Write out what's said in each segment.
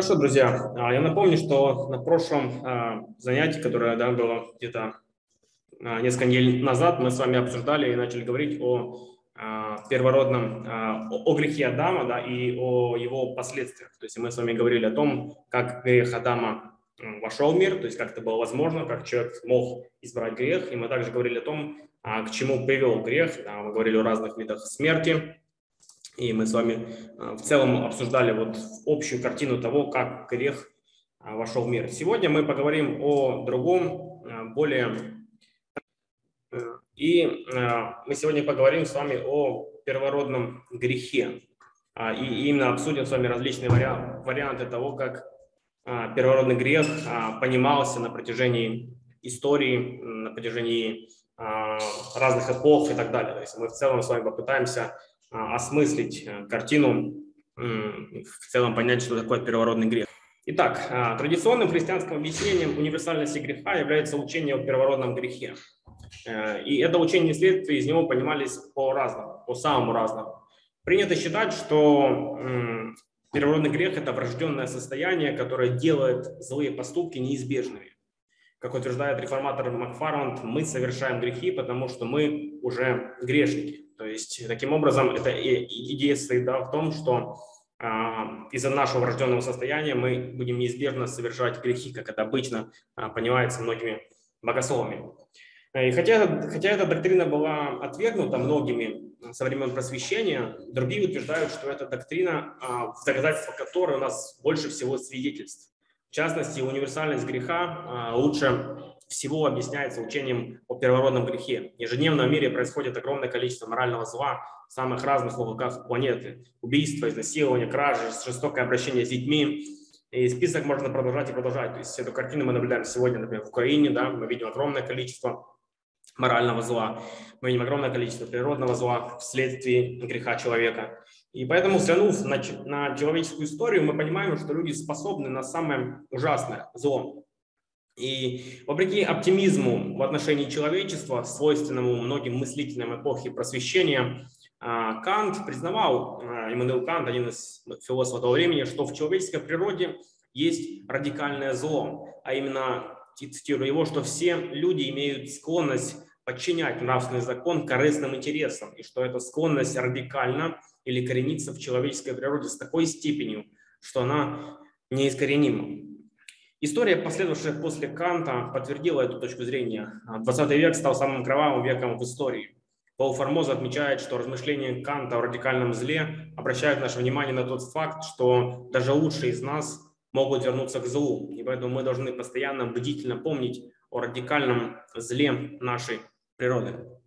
Хорошо, друзья. А, я напомню, что на прошлом а, занятии, которое да, было где-то а, несколько недель назад, мы с вами обсуждали и начали говорить о первородном, о грехе Адама да, и о его последствиях. То есть мы с вами говорили о том, как грех Адама вошел в мир, то есть как это было возможно, как человек мог избрать грех. И мы также говорили о том, к чему привел грех. Мы говорили о разных видах смерти, и мы с вами а, в целом обсуждали вот общую картину того, как грех а, вошел в мир. Сегодня мы поговорим о другом, а, более... И мы сегодня поговорим с вами о первородном грехе. И именно обсудим с вами различные варианты того, как первородный грех понимался на протяжении истории, на протяжении разных эпох и так далее. То есть мы в целом с вами попытаемся а, осмыслить э, картину, в целом понять, что такое первородный грех. Итак, а, традиционным христианским объяснением универсальности греха является учение о первородном грехе. Э, и это учение и следствия из него понимались по-разному, по-самому разному. Принято считать, что первородный грех – это врожденное состояние, которое делает злые поступки неизбежными. Как утверждает реформатор Макфарланд, мы совершаем грехи, потому что мы уже грешники. То есть, таким образом, эта идея состоит да, в том, что а, из-за нашего врожденного состояния мы будем неизбежно совершать грехи, как это обычно а, понимается многими богословами. И хотя, хотя эта доктрина была отвергнута многими со времен просвещения, другие утверждают, что эта доктрина, а, в доказательство которой у нас больше всего свидетельств. В частности, универсальность греха лучше всего объясняется учением о первородном грехе. В мире происходит огромное количество морального зла в самых разных уголках планеты. Убийства, изнасилования, кражи, жестокое обращение с детьми. И список можно продолжать и продолжать. То есть эту картину мы наблюдаем сегодня, например, в Украине. Да, мы видим огромное количество морального зла. Мы видим огромное количество природного зла вследствие греха человека. И поэтому, взглянув на, на человеческую историю, мы понимаем, что люди способны на самое ужасное зло. И вопреки оптимизму в отношении человечества, свойственному многим мыслителям эпохи просвещения, а, Кант признавал, а, Иммануил Кант, один из философов того времени, что в человеческой природе есть радикальное зло, а именно, цитирую его, что все люди имеют склонность подчинять нравственный закон корыстным интересам, и что эта склонность радикальна или коренится в человеческой природе с такой степенью, что она неискоренима. История, последовавшая после Канта, подтвердила эту точку зрения. 20 век стал самым кровавым веком в истории. Пол Формоза отмечает, что размышления Канта о радикальном зле обращают наше внимание на тот факт, что даже лучшие из нас могут вернуться к злу. И поэтому мы должны постоянно бдительно помнить о радикальном зле нашей природы.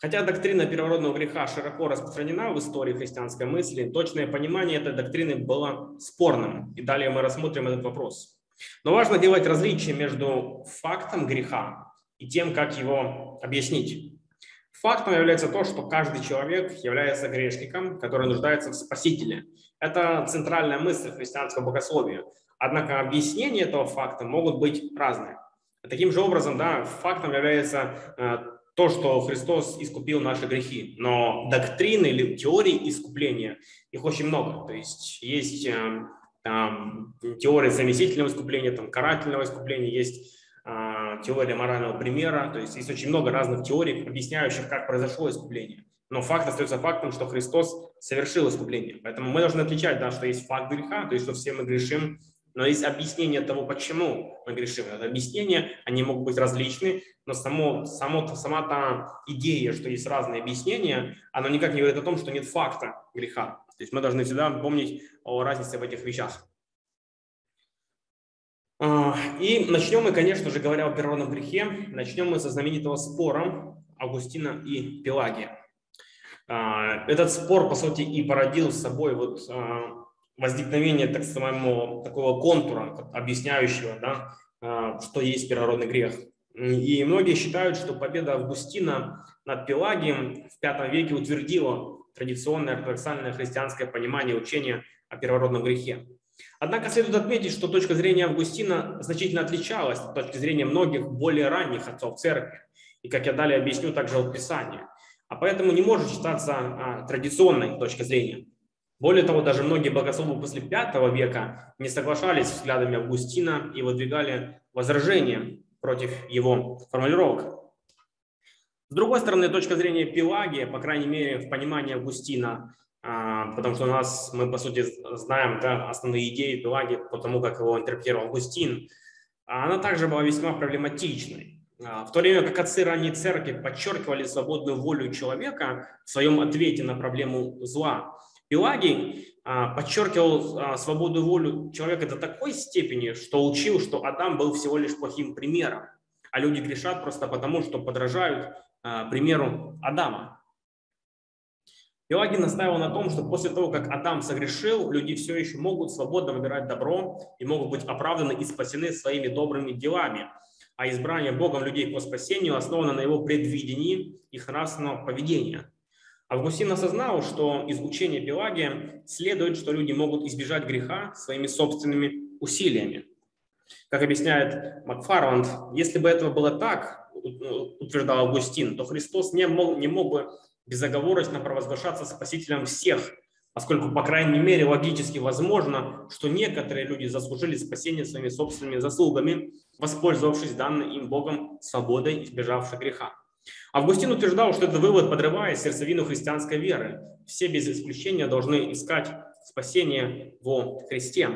Хотя доктрина первородного греха широко распространена в истории христианской мысли, точное понимание этой доктрины было спорным. И далее мы рассмотрим этот вопрос. Но важно делать различие между фактом греха и тем, как его объяснить. Фактом является то, что каждый человек является грешником, который нуждается в спасителе. Это центральная мысль христианского богословия. Однако объяснения этого факта могут быть разные. Таким же образом, да, фактом является э, то, что Христос искупил наши грехи. Но доктрины или теории искупления, их очень много. То есть есть э, там, теория заместительного искупления, там, карательного искупления, есть э, теория морального примера. То есть есть очень много разных теорий, объясняющих, как произошло искупление. Но факт остается фактом, что Христос совершил искупление. Поэтому мы должны отличать, да, что есть факт греха, то есть что все мы грешим, но есть объяснение того, почему мы грешим. Это объяснения, они могут быть различны, но само, само, сама та идея, что есть разные объяснения, она никак не говорит о том, что нет факта греха. То есть мы должны всегда помнить о разнице в этих вещах. А, и начнем мы, конечно же, говоря о первородном грехе, начнем мы со знаменитого спора Августина и Пелагия. А, этот спор, по сути, и породил с собой вот а, возникновение так самого такого контура, объясняющего, да, а, что есть первородный грех. И многие считают, что победа Августина над Пелагием в V веке утвердила традиционное ортодоксальное христианское понимание учения о первородном грехе. Однако следует отметить, что точка зрения Августина значительно отличалась от точки зрения многих более ранних отцов церкви. И, как я далее объясню, также от Писания. А поэтому не может считаться а, традиционной точкой зрения. Более того, даже многие богословы после V века не соглашались с взглядами Августина и выдвигали возражения против его формулировок. С другой стороны, точка зрения Пелагия, по крайней мере, в понимании Августина, а, потому что у нас, мы, по сути, знаем да, основные идеи Пелагии по тому, как его интерпретировал Августин, она также была весьма проблематичной. А, в то время как отцы ранней церкви подчеркивали свободную волю человека в своем ответе на проблему зла, Пелагий а, подчеркивал свободу волю человека до такой степени, что учил, что Адам был всего лишь плохим примером, а люди грешат просто потому, что подражают а, примеру Адама. Пелагий настаивал на том, что после того, как Адам согрешил, люди все еще могут свободно выбирать добро и могут быть оправданы и спасены своими добрыми делами. А избрание Богом людей по спасению основано на его предвидении их нравственного поведения. Августин осознал, что из учения Пелагия следует, что люди могут избежать греха своими собственными усилиями. Как объясняет Макфарланд, если бы этого было так, утверждал Августин, то Христос не мог, не мог бы безоговорочно провозглашаться спасителем всех, поскольку, по крайней мере, логически возможно, что некоторые люди заслужили спасение своими собственными заслугами, воспользовавшись данной им Богом свободой, избежавшей греха. Августин утверждал, что этот вывод подрывает сердцевину христианской веры. Все без исключения должны искать спасение во Христе.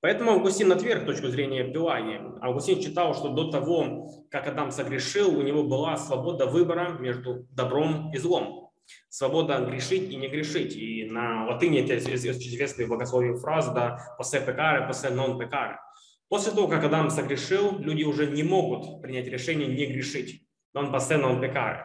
Поэтому Августин отверг точку зрения Пелагии. Августин считал, что до того, как Адам согрешил, у него была свобода выбора между добром и злом. Свобода грешить и не грешить. И на латыни это известная богословие фраза да, «посе пекаре, посе нон пекаре». После того, как Адам согрешил, люди уже не могут принять решение не грешить. Non посе non pecare.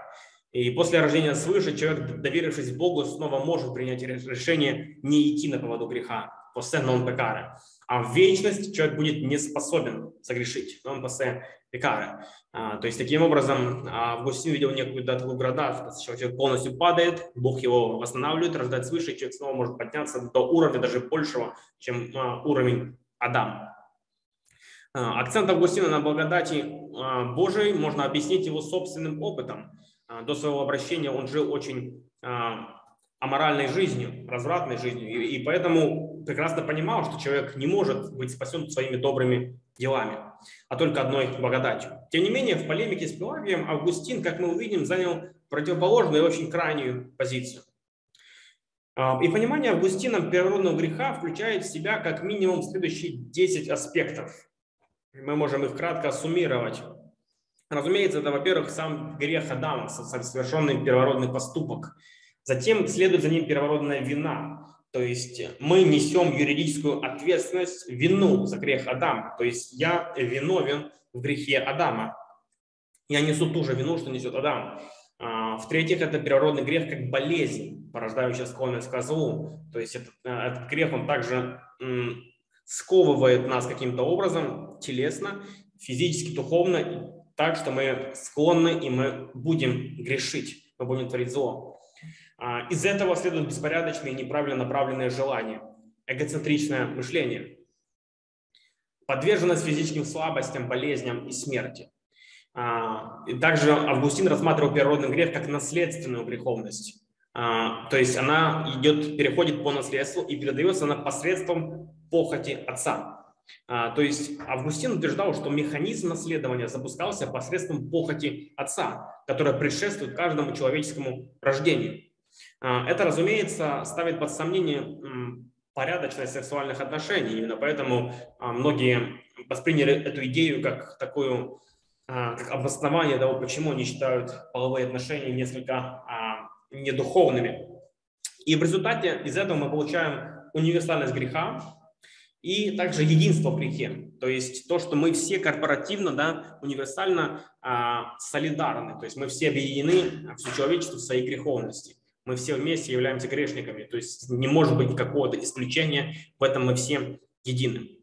И после рождения свыше человек, доверившись Богу, снова может принять решение не идти на поводу греха. Посе non pecare а в вечность человек будет не способен согрешить. Он пасе пекара. То есть таким образом а, Августин видел некую да, такую градацию, человек полностью падает, Бог его восстанавливает, рождает свыше, человек снова может подняться до уровня даже большего, чем а, уровень Адам. Акцент Августина на благодати Божией можно объяснить его собственным опытом. До своего обращения он жил очень аморальной жизнью, развратной жизнью, и, поэтому прекрасно понимал, что человек не может быть спасен своими добрыми делами, а только одной благодатью. Тем не менее, в полемике с Пелагием Августин, как мы увидим, занял противоположную и очень крайнюю позицию. А, и понимание Августином первородного греха включает в себя как минимум следующие 10 аспектов. Мы можем их кратко суммировать. Разумеется, это, во-первых, сам грех Адама, совершенный первородный поступок – Затем следует за ним первородная вина. То есть мы несем юридическую ответственность, вину за грех Адама. То есть я виновен в грехе Адама. Я несу ту же вину, что несет Адам. А, в-третьих, это первородный грех как болезнь, порождающая склонность к злу. То есть этот, э, этот грех, он также сковывает нас каким-то образом телесно, физически, духовно, так что мы склонны и мы будем грешить, мы будем творить зло. А, из этого следует беспорядочные неправильно направленные желания, эгоцентричное мышление, подверженность физическим слабостям, болезням и смерти. А, и также Августин рассматривал первородный грех как наследственную греховность. А, то есть она идет, переходит по наследству и передается она посредством похоти отца. То есть Августин утверждал, что механизм наследования запускался посредством похоти отца, которая предшествует каждому человеческому рождению. А, это, разумеется, ставит под сомнение порядочность сексуальных отношений. Именно поэтому а, многие восприняли эту идею как такую, а, как обоснование того, почему они считают половые отношения несколько недуховными. И в результате из этого мы получаем универсальность греха и также единство в грехе. То есть то, что мы все корпоративно, да, универсально а, солидарны. То есть мы все объединены, все человечество в своей греховности мы все вместе являемся грешниками, то есть не может быть какого-то исключения, в этом мы все едины.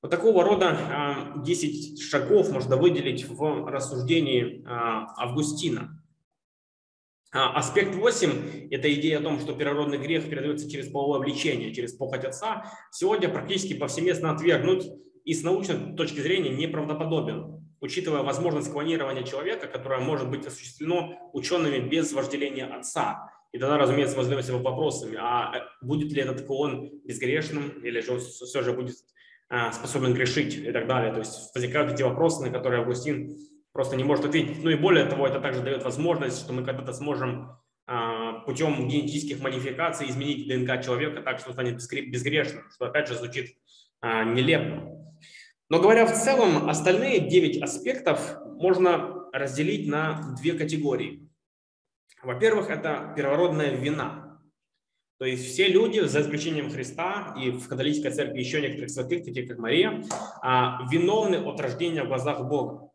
Вот такого рода 10 а, шагов можно выделить в рассуждении а, Августина. А, аспект 8 – это идея о том, что первородный грех передается через половое влечение, через похоть отца, сегодня практически повсеместно отвергнут и с научной точки зрения неправдоподобен. учитывая возможность клонирования человека, которое может быть осуществлено учеными без вожделения отца. И тогда, разумеется, мы задаемся вопросами, а э, будет ли этот клон безгрешным, или же он все же будет а, способен грешить и так далее. То есть возникают эти вопросы, на которые Августин просто не может ответить. Ну и более того, это также дает возможность, что мы когда-то сможем а, путем генетических модификаций изменить ДНК человека так, что станет безгрешным, что опять же звучит а, нелепо. Но говоря в целом, остальные 9 аспектов можно разделить на две категории. Во-первых, это первородная вина. То есть все люди, за исключением Христа и в католической церкви еще некоторых святых, таких как Мария, а, виновны от рождения в глазах Бога.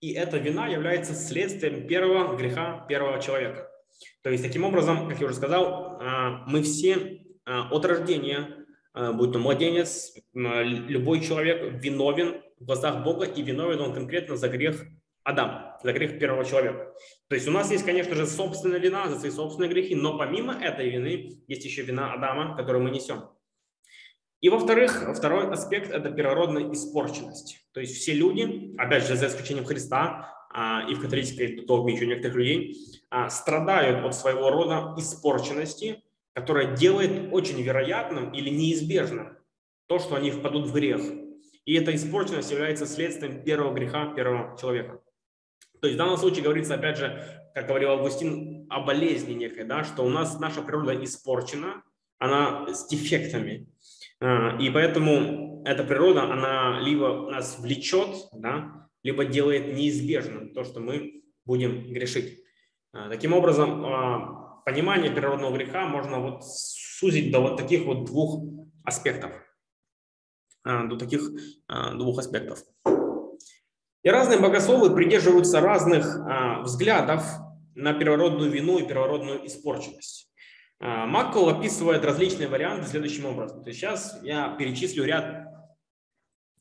И эта вина является следствием первого греха первого человека. То есть таким образом, как я уже сказал, а, мы все от рождения а, будь то младенец, любой человек виновен в глазах Бога, и виновен он конкретно за грех Адама, за грех первого человека. То есть у нас есть, конечно же, собственная вина за свои собственные грехи, но помимо этой вины есть еще вина Адама, которую мы несем. И во-вторых, второй аспект – это первородная испорченность. То есть все люди, опять же, за исключением Христа, а, и в католической догме еще некоторых людей, а, страдают от своего рода испорченности, которая делает очень вероятным или неизбежным то, что они впадут в грех. И эта испорченность является следствием первого греха первого человека. То есть в данном случае говорится, опять же, как говорил Августин, о болезни некой, да, что у нас наша природа испорчена, она с дефектами. А, и поэтому эта природа, она либо нас влечет, да, либо делает неизбежным то, что мы будем грешить. А, таким образом, а, понимание природного греха можно вот сузить до вот таких вот двух аспектов. До таких двух аспектов. И разные богословы придерживаются разных взглядов на первородную вину и первородную испорченность. Маккол описывает различные варианты следующим образом. То есть сейчас я перечислю ряд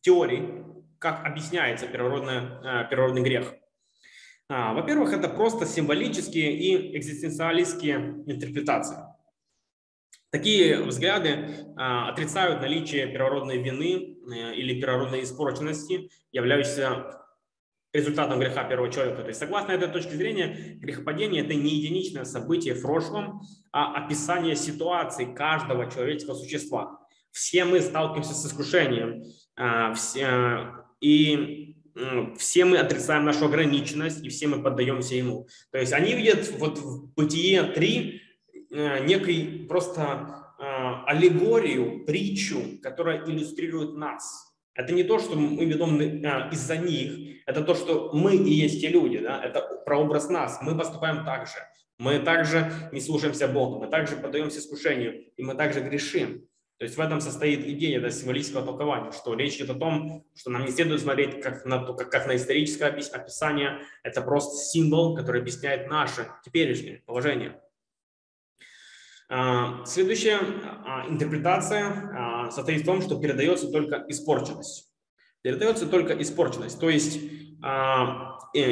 теорий, как объясняется первородный, первородный грех. А, во-первых, это просто символические и экзистенциалистские интерпретации. Такие взгляды а, отрицают наличие первородной вины э, или первородной испорченности, являющейся результатом греха первого человека. То есть, согласно этой точке зрения, грехопадение – это не единичное событие в прошлом, а описание ситуации каждого человеческого существа. Все мы сталкиваемся с искушением, а, все, и все мы отрицаем нашу ограниченность, и все мы поддаемся ему. То есть они видят вот в Бытие 3 э, некий просто э, аллегорию, притчу, которая иллюстрирует нас. Это не то, что мы виновны э, из-за них, это то, что мы и есть те люди, да? это прообраз нас. Мы поступаем так же. Мы также не слушаемся Бога, мы также поддаемся искушению, и мы также грешим. То есть в этом состоит идея да, символического толкования, что речь идет о том, что нам не следует смотреть как на, как, как на историческое описание, это просто символ, который объясняет наше теперешнее положение. А, следующая а, интерпретация а, состоит в том, что передается только испорченность. Передается только испорченность. То есть э,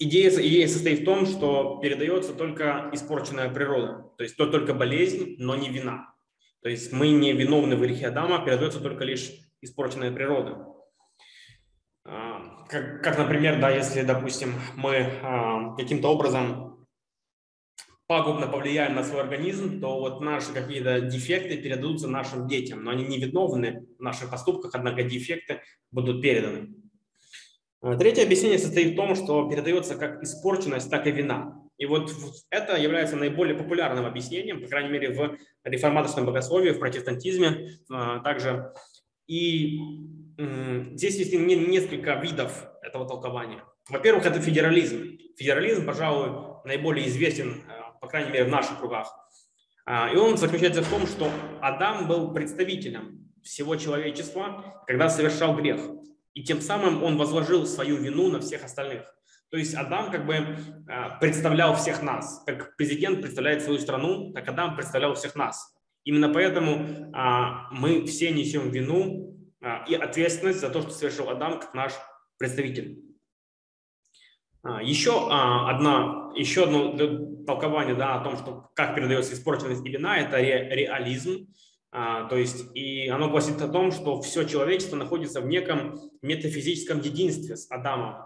идея, идея состоит в том, что передается только испорченная природа. То есть то только болезнь, но не вина. То есть мы не виновны в грехе Адама, передается только лишь испорченная природа. Как, как например, да, если, допустим, мы каким-то образом пагубно повлияем на свой организм, то вот наши какие-то дефекты передадутся нашим детям, но они не виновны в наших поступках, однако дефекты будут переданы. А, третье объяснение состоит в том, что передается как испорченность, так и вина. И вот это является наиболее популярным объяснением, по крайней мере, в реформаторском богословии, в протестантизме а, также. И здесь есть несколько видов этого толкования. Во-первых, это федерализм. Федерализм, пожалуй, наиболее известен, а, по крайней мере, в наших кругах. И он заключается в том, что Адам был представителем всего человечества, когда совершал грех. И тем самым он возложил свою вину на всех остальных. То есть Адам как бы а, представлял всех нас. Как президент представляет свою страну, так Адам представлял всех нас. Именно поэтому а, мы все несем вину а, и ответственность за то, что совершил Адам как наш представитель. Еще одна, еще одно толкование да, о том, что как передается испорченность и вина, это ре, реализм. А, то есть, и оно гласит о том, что все человечество находится в неком метафизическом единстве с Адамом.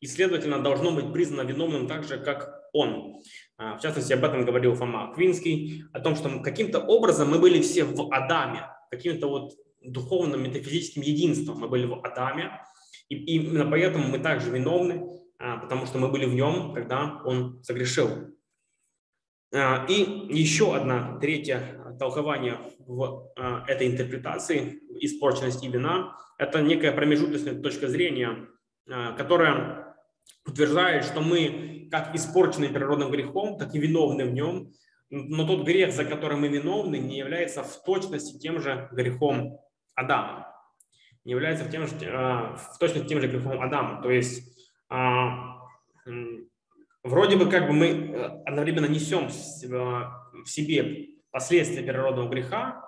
И, следовательно, должно быть признано виновным так же, как он. А, в частности, об этом говорил Фома Квинский, о том, что каким-то образом мы были все в Адаме, каким-то вот духовным метафизическим единством мы были в Адаме, и именно поэтому мы также виновны, а, потому что мы были в нем, когда он согрешил. А, и еще одна, третье толкование в а, этой интерпретации испорченности вина – это некая промежуточная точка зрения, а, которая утверждает, что мы как испорчены природным грехом, так и виновны в нем, но тот грех, за который мы виновны, не является в точности тем же грехом Адама. Не является в, тем же, в точности тем же грехом Адама. То есть вроде бы как бы мы э, одновременно несем в себе последствия первородного греха,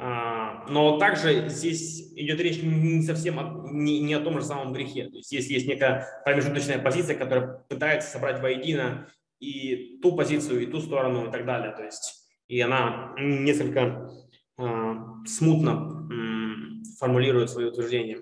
а, но также здесь идет речь не совсем о, не, не о том же самом грехе. То есть здесь есть некая промежуточная позиция, которая пытается собрать воедино и ту позицию, и ту сторону, и так далее. То есть и она несколько э, смутно э, формулирует свои утверждения.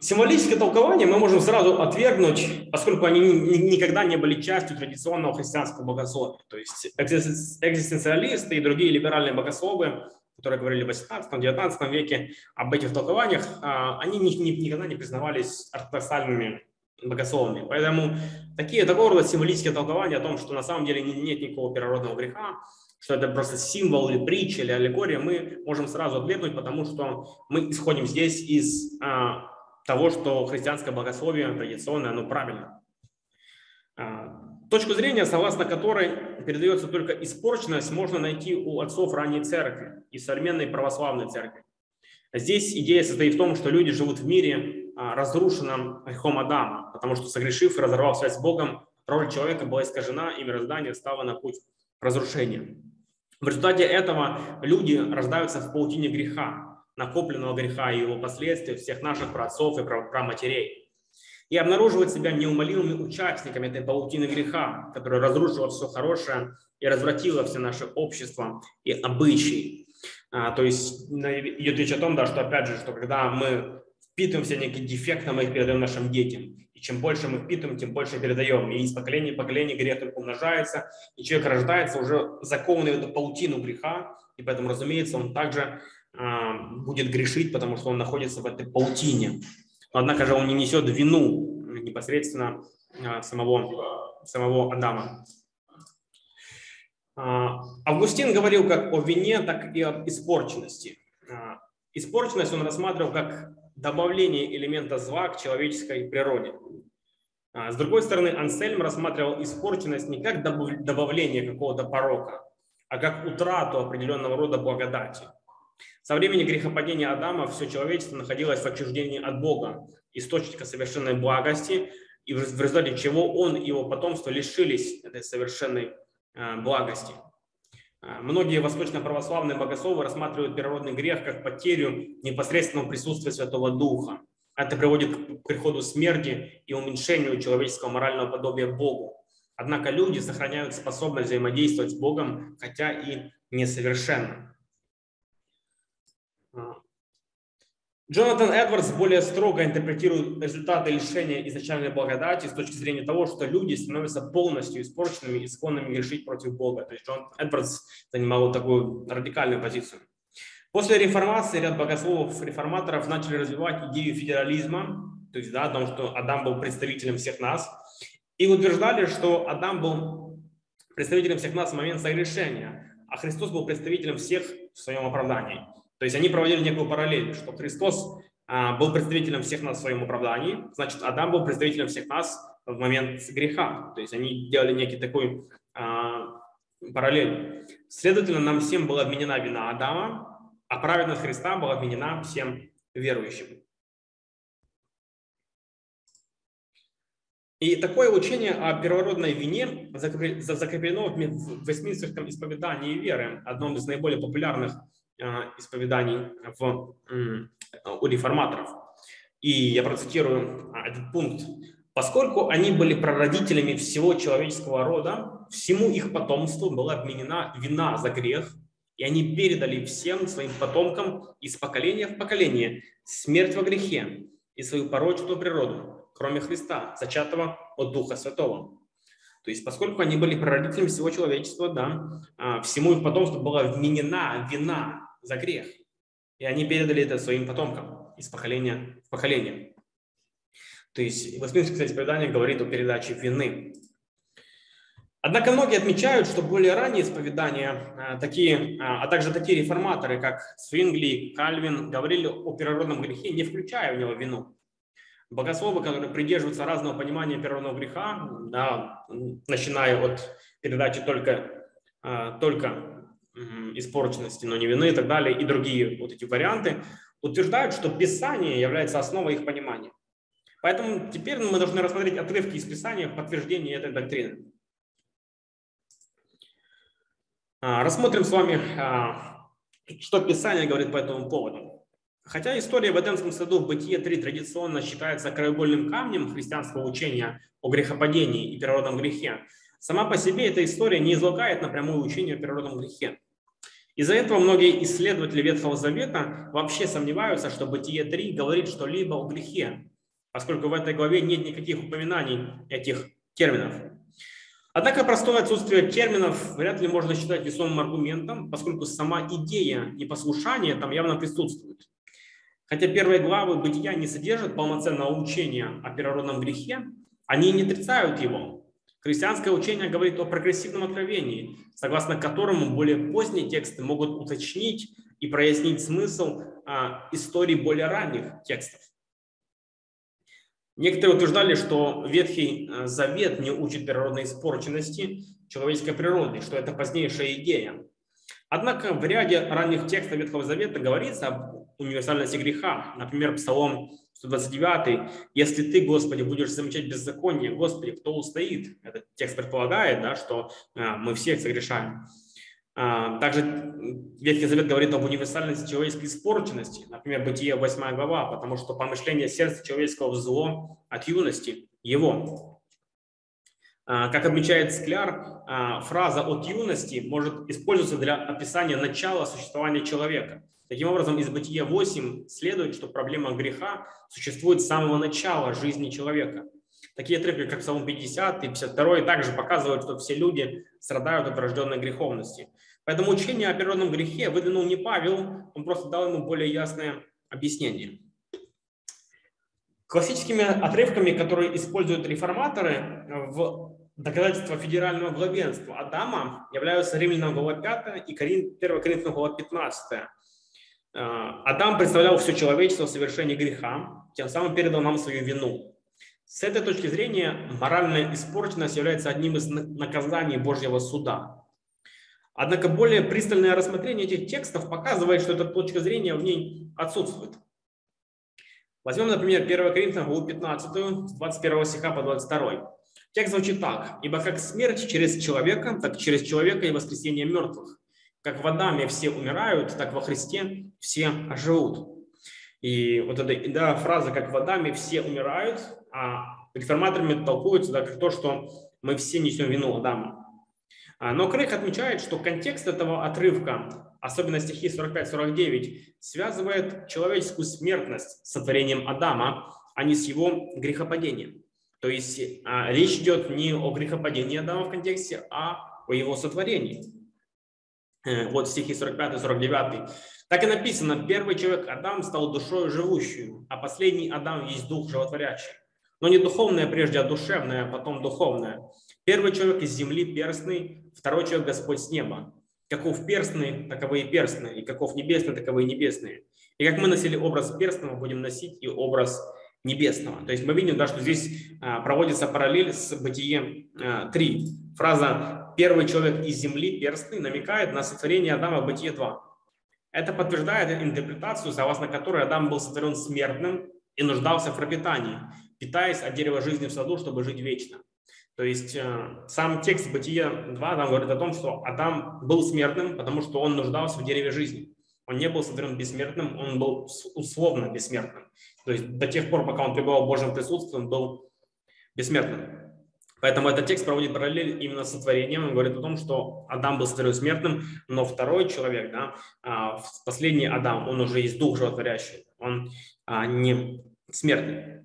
Символическое толкование мы можем сразу отвергнуть, поскольку они никогда не были частью традиционного христианского богословия. То есть экзистенциалисты и другие либеральные богословы, которые говорили в 18-19 веке об этих толкованиях, а, они никогда не признавались ортодоксальными богословами. Поэтому такие, такого рода символические толкования о том, что на самом деле нет никакого первородного греха, что это просто символ или притча или аллегория, мы можем сразу отвергнуть, потому что мы исходим здесь из а, того, что христианское богословие традиционное, оно правильно. А, точку зрения, согласно которой передается только испорченность, можно найти у отцов ранней церкви и современной православной церкви. Здесь идея состоит в том, что люди живут в мире, а, разрушенном грехом Адама, потому что согрешив и разорвав связь с Богом, роль человека была искажена, и мироздание стало на путь разрушения. В результате этого люди рождаются в паутине греха, накопленного греха и его последствий всех наших праотцов и праматерей. И обнаруживают себя неумолимыми участниками этой паутины греха, которая разрушила все хорошее и развратила все наше общество и обычаи. А, то есть идет речь о том, да, что опять же, что когда мы впитываемся некие дефекты, мы их передаем нашим детям. И чем больше мы впитываем, тем больше передаем. И из поколения в поколение грех только умножается, и человек рождается уже закованный в эту паутину греха, и поэтому, разумеется, он также а, будет грешить, потому что он находится в этой паутине. Но, однако же он не несет вину непосредственно а, самого, самого Адама. А, Августин говорил как о вине, так и об испорченности. Испорченность он рассматривал как добавление элемента зла к человеческой природе. А, с другой стороны, Ансельм рассматривал испорченность не как добавление какого-то порока, а как утрату определенного рода благодати. Со времени грехопадения Адама все человечество находилось в отчуждении от Бога, источника совершенной благости, и в результате чего он и его потомство лишились этой совершенной а, благости. А, многие восточно-православные богословы рассматривают первородный грех как потерю непосредственного присутствия Святого Духа. Это приводит к приходу смерти и уменьшению человеческого морального подобия Богу. Однако люди сохраняют способность взаимодействовать с Богом, хотя и несовершенно. А, Джонатан Эдвардс более строго интерпретирует результаты лишения изначальной благодати с точки зрения того, что люди становятся полностью испорченными и склонными грешить против Бога. То есть Джон Эдвардс занимал вот такую радикальную позицию. После реформации ряд богословов-реформаторов начали развивать идею федерализма, то есть да, о том, что Адам был представителем всех нас, и утверждали, что Адам был представителем всех нас в момент согрешения, а Христос был представителем всех в своем оправдании. То есть они проводили некую параллель, что Христос а, был представителем всех нас в своем оправдании, значит, Адам был представителем всех нас в момент греха. То есть они делали некий такой а, параллель. Следовательно, нам всем была отменена вина Адама, а праведность Христа была отменена всем верующим. И такое учение о первородной вине закреплено в Вестминстерском исповедании веры, одном из наиболее популярных исповеданий в, у реформаторов. И я процитирую а, этот пункт. Поскольку они были прародителями всего человеческого рода, всему их потомству была обменена вина за грех, и они передали всем своим потомкам из поколения в поколение смерть во грехе и свою порочную природу, кроме Христа, зачатого от Духа Святого. То есть, поскольку они были прародителями всего человечества, да, а, всему их потомству была вменена вина за грех. И они передали это своим потомкам из поколения в поколение. То есть Востминское исповедание говорит о передаче вины. Однако многие отмечают, что более ранние исповедания, а, такие, а, а также такие реформаторы, как Свингли, Кальвин, говорили о первородном грехе, не включая в него вину. Богословы, которые придерживаются разного понимания первородного греха, да, начиная от передачи только, а, только испорченности, но не вины и так далее, и другие вот эти варианты, утверждают, что Писание является основой их понимания. Поэтому теперь мы должны рассмотреть отрывки из Писания в подтверждении этой доктрины. А, рассмотрим с вами, а, что Писание говорит по этому поводу. Хотя история в Эдемском саду в Бытие 3 традиционно считается краеугольным камнем христианского учения о грехопадении и природном грехе, сама по себе эта история не излагает напрямую учение о природном грехе. Из-за этого многие исследователи Ветхого Завета вообще сомневаются, что Бытие 3 говорит что-либо о грехе, поскольку в этой главе нет никаких упоминаний этих терминов. Однако простое отсутствие терминов вряд ли можно считать весомым аргументом, поскольку сама идея непослушания там явно присутствует. Хотя первые главы Бытия не содержат полноценного учения о первородном грехе, они не отрицают его. Христианское учение говорит о прогрессивном откровении, согласно которому более поздние тексты могут уточнить и прояснить смысл а, истории более ранних текстов. Некоторые утверждали, что Ветхий э, Завет не учит природной испорченности человеческой природы, что это позднейшая идея. Однако в ряде ранних текстов Ветхого Завета говорится об универсальности греха. Например, Псалом 129. «Если ты, Господи, будешь замечать беззаконие, Господи, кто устоит?» Этот текст предполагает, да, что э, мы все согрешаем. А, также Ветхий Завет говорит об универсальности человеческой испорченности. Например, Бытие 8 глава, потому что помышление сердца человеческого зло от юности его. А, как отмечает Скляр, а, фраза «от юности» может использоваться для описания начала существования человека. Таким образом, из Бытия 8 следует, что проблема греха существует с самого начала жизни человека. Такие отрывки, как Псалом 50 и 52, также показывают, что все люди страдают от врожденной греховности. Поэтому учение о природном грехе выдвинул не Павел, он просто дал ему более ясное объяснение. Классическими отрывками, которые используют реформаторы в доказательство федерального главенства Адама, являются Римлянам глава 5 и 1 Коринфянам глава 15. Э, Адам представлял все человечество в совершении греха, тем самым передал нам свою вину. С этой точки зрения моральная испорченность является одним из наказаний Божьего суда. Однако более пристальное рассмотрение этих текстов показывает, что эта точка зрения в ней отсутствует. Возьмем, например, 1 Коринфянам, главу 15, с 21 стиха по 22. Текст звучит так. «Ибо как смерть через человека, так через человека и воскресение мертвых. Как в Адаме все умирают, так во Христе все оживут». И вот эта да, фраза «как в Адаме все умирают», а реформаторами толкуется да, как то, что мы все несем вину Адама. А, но Крейг отмечает, что контекст этого отрывка, особенно стихи 45-49, связывает человеческую смертность с сотворением Адама, а не с его грехопадением. То есть а, речь идет не о грехопадении Адама в контексте, а о его сотворении. Э, вот стихи 45-49. Так и написано, первый человек Адам стал душой живущую, а последний Адам есть дух животворящий. Но не духовное прежде, а душевное, а потом духовное. Первый человек из земли перстный, второй человек Господь с неба. Каков перстный, таковы и перстные, и каков небесный, таковы и небесные. И как мы носили образ перстного, будем носить и образ небесного. То есть мы видим, да, что здесь а, проводится параллель с Бытие а, 3. Фраза «первый человек из земли перстный» намекает на сотворение Адама в Бытие 2. Это подтверждает интерпретацию, согласно которой Адам был сотворен смертным и нуждался в пропитании, питаясь от дерева жизни в саду, чтобы жить вечно. То есть э, сам текст Бытия 2 там говорит о том, что Адам был смертным, потому что он нуждался в дереве жизни. Он не был сотворен бессмертным, он был условно бессмертным. То есть до тех пор, пока он пребывал в Божьем присутствии, он был бессмертным. Поэтому этот текст проводит параллель именно с сотворением. Он говорит о том, что Адам был сотворен смертным, но второй человек, да, а, последний Адам, он уже есть дух животворящий, он а, не смертный.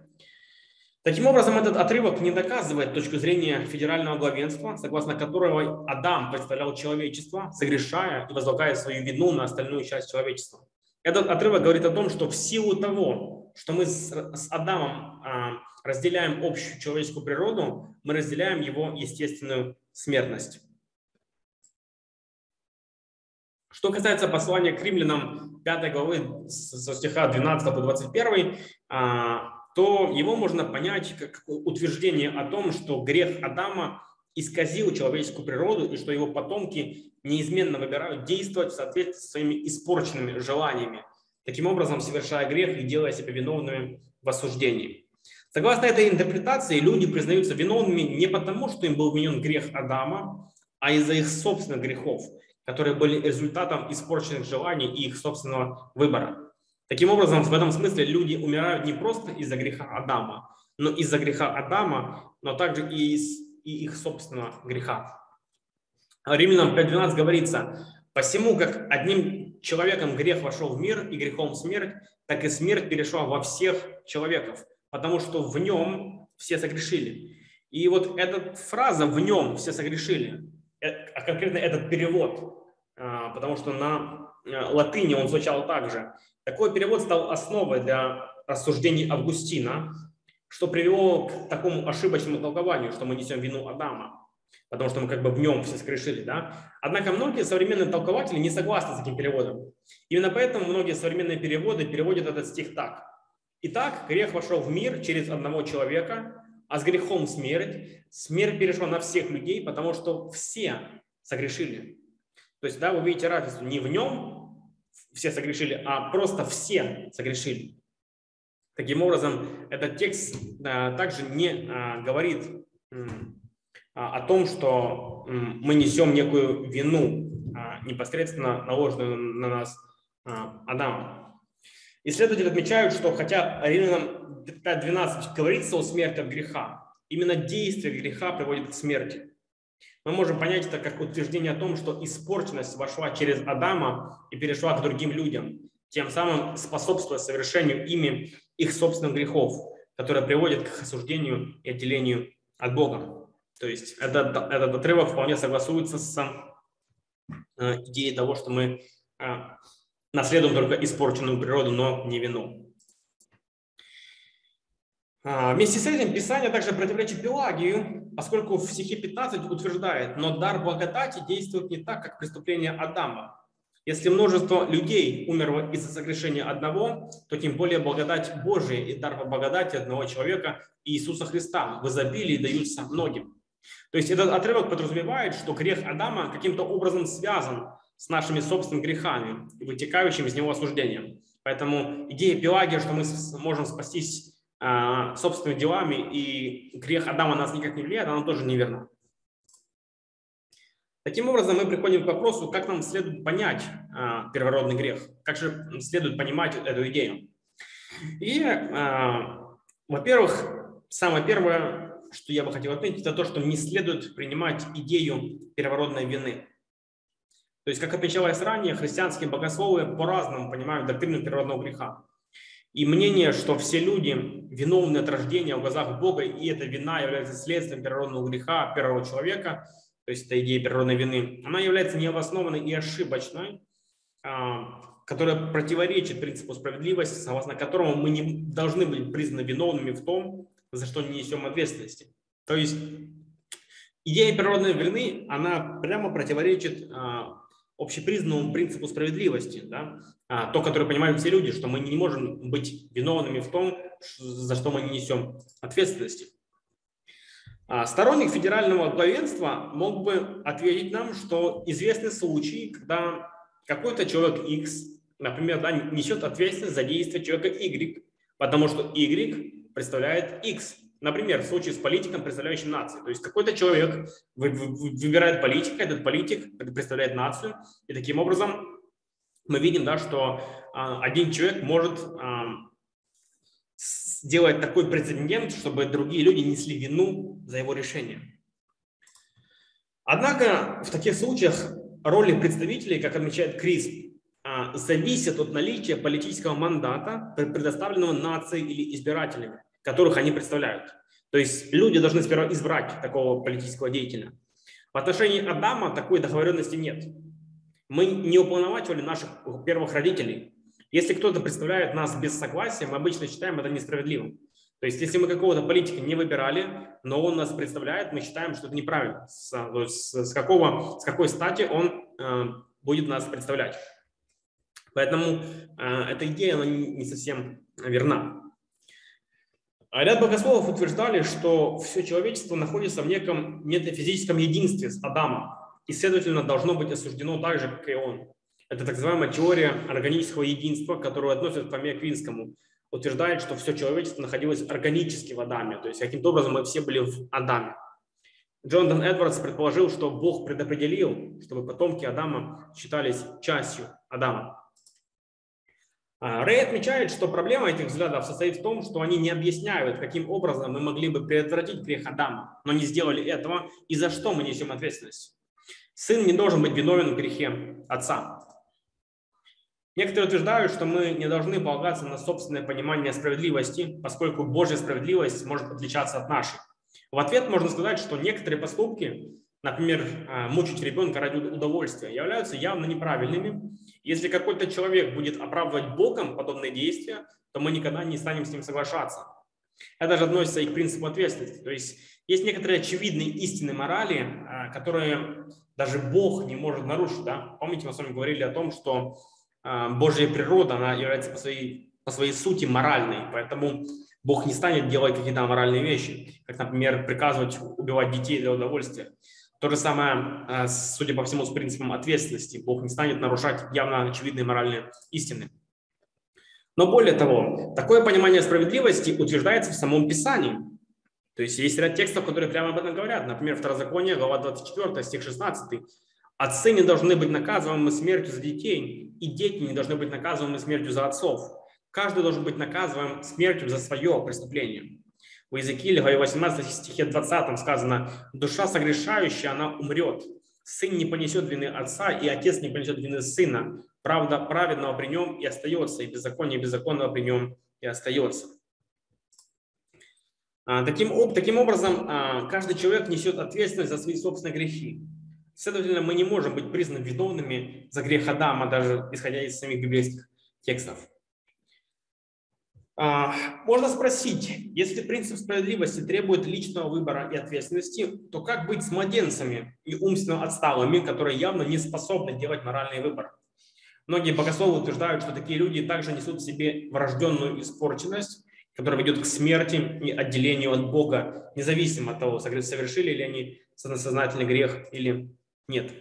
Таким образом, этот отрывок не доказывает точку зрения федерального главенства, согласно которого Адам представлял человечество, согрешая и возлагая свою вину на остальную часть человечества. Этот отрывок говорит о том, что в силу того, что мы с, Адамом а, разделяем общую человеческую природу, мы разделяем его естественную смертность. Что касается послания к римлянам 5 главы со стиха 12 по 21, а, то его можно понять как утверждение о том, что грех Адама исказил человеческую природу и что его потомки неизменно выбирают действовать в соответствии со своими испорченными желаниями, таким образом совершая грех и делая себя виновными в осуждении. Согласно этой интерпретации, люди признаются виновными не потому, что им был вменен грех Адама, а из-за их собственных грехов, которые были результатом испорченных желаний и их собственного выбора. Таким образом, в этом смысле люди умирают не просто из-за греха Адама, но из-за греха Адама, но также и из и их собственного греха. Римлянам 5.12 говорится, «Посему, как одним человеком грех вошел в мир, и грехом смерть, так и смерть перешла во всех человеков, потому что в нем все согрешили». И вот эта фраза «в нем все согрешили», э, а конкретно этот перевод, а, потому что на э, латыни он звучал так же, такой перевод стал основой для рассуждений Августина, что привело к такому ошибочному толкованию, что мы несем вину Адама, потому что мы как бы в нем все скрешили. Да? Однако многие современные толкователи не согласны с этим переводом. Именно поэтому многие современные переводы переводят этот стих так. Итак, грех вошел в мир через одного человека, а с грехом смерть. Смерть перешла на всех людей, потому что все согрешили. То есть, да, вы видите разницу не в нем, все согрешили, а просто все согрешили. Таким образом, этот текст а, также не а, говорит а, о том, что мы несем некую вину, а, непосредственно наложенную на нас Адамом. Исследователи отмечают, что хотя Римлянам 5.12 говорится о смерти от греха, именно действие греха приводит к смерти. Мы можем понять это как утверждение о том, что испорченность вошла через Адама и перешла к другим людям, тем самым способствуя совершению ими их собственных грехов, которые приводят к их осуждению и отделению от Бога. То есть этот, этот отрывок вполне согласуется с э, идеей того, что мы э, наследуем только испорченную природу, но не вину. А, вместе с этим Писание также противоречит Пелагию, поскольку в стихе 15 утверждает, но дар благодати действует не так, как преступление Адама. Если множество людей умерло из-за согрешения одного, то тем более благодать Божия и дар благодати одного человека Иисуса Христа в изобилии даются многим. То есть этот отрывок подразумевает, что грех Адама каким-то образом связан с нашими собственными грехами и вытекающим из него осуждением. Поэтому идея Пелагия, что мы можем спастись а, собственными делами, и грех Адама нас никак не влияет, она тоже неверна. Таким образом, мы приходим к вопросу, как нам следует понять а, первородный грех, как же следует понимать эту идею. И, а, во-первых, самое первое, что я бы хотел отметить, это то, что не следует принимать идею первородной вины. То есть, как отмечалось ранее, христианские богословы по-разному понимают доктрину первородного греха. И мнение, что все люди виновны от рождения в глазах Бога, и эта вина является следствием первородного греха первого человека, то есть эта идея природной вины, она является необоснованной и ошибочной, а, которая противоречит принципу справедливости, согласно которому мы не должны быть признаны виновными в том, за что не несем ответственности. То есть идея природной вины, она прямо противоречит а, общепризнанному принципу справедливости, да? а, то, которое понимают все люди, что мы не можем быть виновными в том, за что мы не несем ответственности. А, сторонник федерального главенства мог бы ответить нам, что известны случаи, когда какой-то человек X, например, да, несет ответственность за действие человека Y, потому что Y представляет X. Например, в случае с политиком, представляющим нацию. То есть какой-то человек выбирает политика, этот политик представляет нацию, и таким образом мы видим, да, что а, один человек может а, сделать такой прецедент, чтобы другие люди несли вину за его решение. Однако в таких случаях роли представителей, как отмечает Крис, а, зависят от наличия политического мандата, предоставленного нацией или избирателями, которых они представляют. То есть люди должны сперва избрать такого политического деятеля. В отношении Адама такой договоренности нет. Мы не уполномачивали наших первых родителей. Если кто-то представляет нас без согласия, мы обычно считаем это несправедливым. То есть, если мы какого-то политика не выбирали, но он нас представляет, мы считаем, что это неправильно. С, есть, с, какого, с какой стати он э, будет нас представлять. Поэтому э, эта идея она не, не совсем верна. А ряд богословов утверждали, что все человечество находится в неком метафизическом единстве с Адамом и, следовательно, должно быть осуждено так же, как и он. Это так называемая теория органического единства, которую относят к Фоме Аквинскому. Утверждает, что все человечество находилось органически в Адаме, то есть каким-то образом мы все были в Адаме. Джонатан Эдвардс предположил, что Бог предопределил, чтобы потомки Адама считались частью Адама. А, Рэй отмечает, что проблема этих взглядов состоит в том, что они не объясняют, каким образом мы могли бы предотвратить грех Адама, но не сделали этого, и за что мы несем ответственность. Сын не должен быть виновен в грехе отца. Некоторые утверждают, что мы не должны полагаться на собственное понимание справедливости, поскольку Божья справедливость может отличаться от нашей. В ответ можно сказать, что некоторые поступки, например, а, мучить ребенка ради удовольствия, являются явно неправильными, если какой-то человек будет оправдывать Богом подобные действия, то мы никогда не станем с ним соглашаться. Это же относится и к принципу ответственности. То есть есть некоторые очевидные истины морали, а, которые даже Бог не может нарушить. Да? Помните, мы с вами говорили о том, что а, Божья природа, она является по своей, по своей сути моральной, поэтому Бог не станет делать какие-то аморальные вещи, как, например, приказывать убивать детей для удовольствия. То же самое, э, судя по всему, с принципом ответственности. Бог не станет нарушать явно очевидные моральные истины. Но более того, такое понимание справедливости утверждается в самом Писании. То есть есть ряд текстов, которые прямо об этом говорят. Например, Второзаконие, глава 24, стих 16. «Отцы не должны быть наказываемы смертью за детей, и дети не должны быть наказываемы смертью за отцов. Каждый должен быть наказываем смертью за свое преступление». В Иезекииле, главе 18 стихе 20 сказано, «Душа согрешающая, она умрет. Сын не понесет вины отца, и отец не понесет вины сына. Правда праведного при нем и остается, и беззаконие беззаконного при нем и остается». А, таким, таким образом, а, каждый человек несет ответственность за свои собственные грехи. Следовательно, мы не можем быть признаны виновными за грех Адама, даже исходя из самих библейских текстов. А, можно спросить, если принцип справедливости требует личного выбора и ответственности, то как быть с младенцами и умственно отсталыми, которые явно не способны делать моральный выбор? Многие богословы утверждают, что такие люди также несут в себе врожденную испорченность, которая ведет к смерти и отделению от Бога, независимо от того, совершили ли они сознательный грех или нет.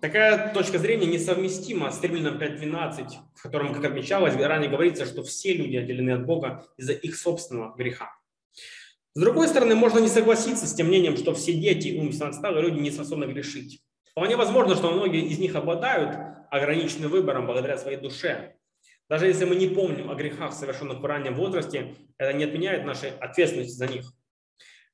Такая точка зрения несовместима с Римлянам 5.12, в котором, как отмечалось, ранее говорится, что все люди отделены от Бога из-за их собственного греха. С другой стороны, можно не согласиться с тем мнением, что все дети умственно отсталые люди не способны грешить. Вполне возможно, что многие из них обладают ограниченным выбором благодаря своей душе. Даже если мы не помним о грехах, совершенных в раннем возрасте, это не отменяет нашей ответственности за них.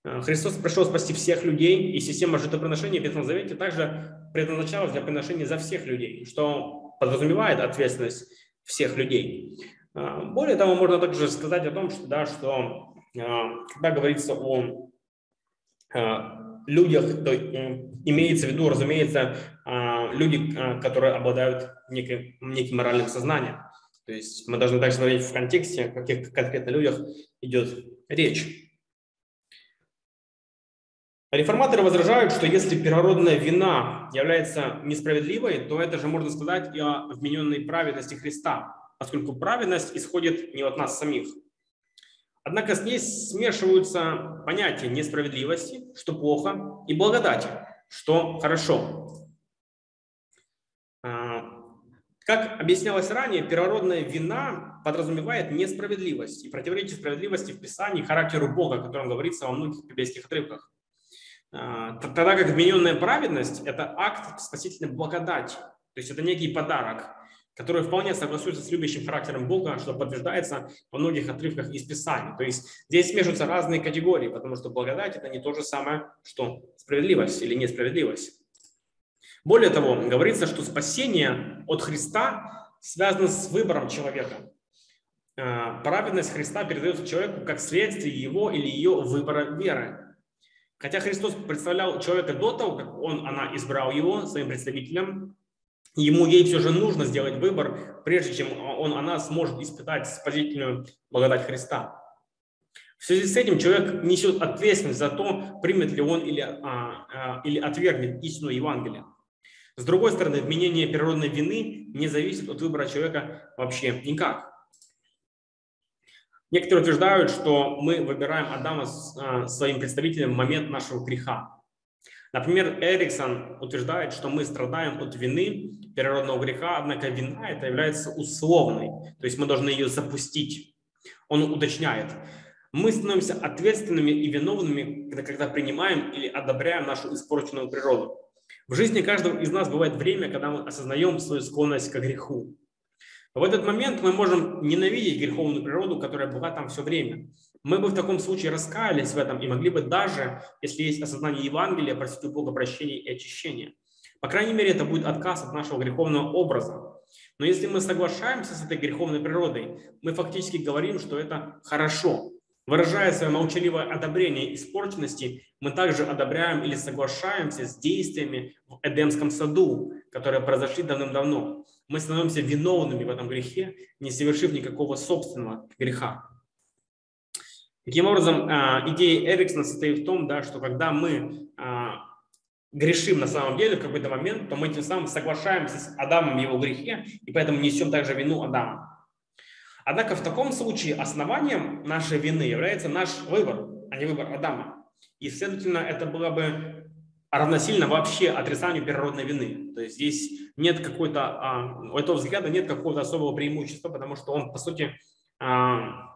Э, Христос пришел спасти всех людей, и система жертвоприношения в Ветхом Завете также предназначалась для приношения за всех людей, что подразумевает ответственность всех людей. Э, более того, можно также сказать о том, что, да, что э, когда говорится о людях, то имеется в виду, разумеется, люди, которые обладают неким, неким моральным сознанием. То есть мы должны также смотреть в контексте, о каких конкретно людях идет речь. Реформаторы возражают, что если первородная вина является несправедливой, то это же можно сказать и о вмененной праведности Христа, поскольку праведность исходит не от нас самих. Однако с ней смешиваются понятия несправедливости, что плохо, и благодати, что хорошо. А, как объяснялось ранее, первородная вина подразумевает несправедливость и противоречие справедливости в Писании характеру Бога, о котором говорится во многих библейских отрывках. А, тогда как вмененная праведность – это акт спасительной благодати. То есть это некий подарок. которые вполне согласуются с любящим характером Бога, что подтверждается во многих отрывках из Писания. То есть здесь смешиваются разные категории, потому что благодать – это не то же самое, что справедливость или несправедливость. Более того, говорится, что спасение от Христа связано с выбором человека. А, праведность Христа передается человеку как следствие его или ее выбора веры. Хотя Христос представлял человека до того, как он, она избрал его своим представителем, ему ей все же нужно сделать выбор, прежде чем он, она сможет испытать спасительную благодать Христа. В связи с этим человек несет ответственность за то, примет ли он или, а, а, или отвергнет истину Евангелия. С другой стороны, вменение природной вины не зависит от выбора человека вообще никак. Некоторые утверждают, что мы выбираем Адама а, своим представителем в момент нашего греха. Например, Эриксон утверждает, что мы страдаем от вины первородного греха, однако вина это является условной, то есть мы должны ее запустить. Он уточняет, мы становимся ответственными и виновными, когда принимаем или одобряем нашу испорченную природу. В жизни каждого из нас бывает время, когда мы осознаем свою склонность к греху. В этот момент мы можем ненавидеть греховную природу, которая была там все время. Мы бы в таком случае раскаялись в этом и могли бы даже, если есть осознание Евангелия, просить у Бога прощения и очищения. По крайней мере, это будет отказ от нашего греховного образа. Но если мы соглашаемся с этой греховной природой, мы фактически говорим, что это хорошо. Выражая свое молчаливое одобрение испорченности, мы также одобряем или соглашаемся с действиями в Эдемском саду, которые произошли давным-давно. Мы становимся виновными в этом грехе, не совершив никакого собственного греха. Таким образом, а, идея Эриксона состоит в том, да, что когда мы а, грешим на самом деле в какой-то момент, то мы тем самым соглашаемся с Адамом в его грехе, и поэтому несем также вину Адама. Однако в таком случае основанием нашей вины является наш выбор, а не выбор Адама. И, следовательно, это было бы равносильно вообще отрицанию первородной вины. То есть здесь нет какой-то, а, у этого взгляда нет какого-то особого преимущества, потому что он, по сути, а,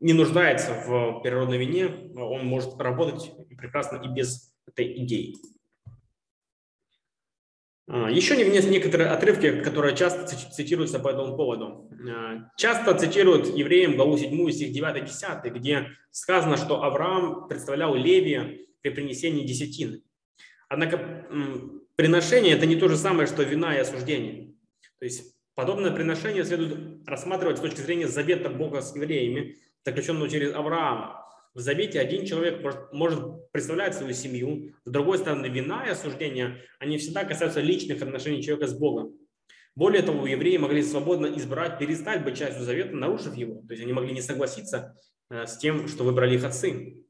не нуждается в первородной вине, он может работать прекрасно и без этой идеи. А, еще некоторые отрывки, которые часто цитируются по этому поводу. А, часто цитируют евреям главу 7, стих 9-10, где сказано, что Авраам представлял Левия при принесении десятины. Однако приношение – это не то же самое, что вина и осуждение. То есть подобное приношение следует рассматривать с точки зрения завета Бога с евреями, заключенного через Авраама. В завете один человек может, представлять свою семью. С другой стороны, вина и осуждение, они всегда касаются личных отношений человека с Богом. Более того, евреи могли свободно избрать, перестать быть частью завета, нарушив его. То есть они могли не согласиться э, с тем, что выбрали их отцы.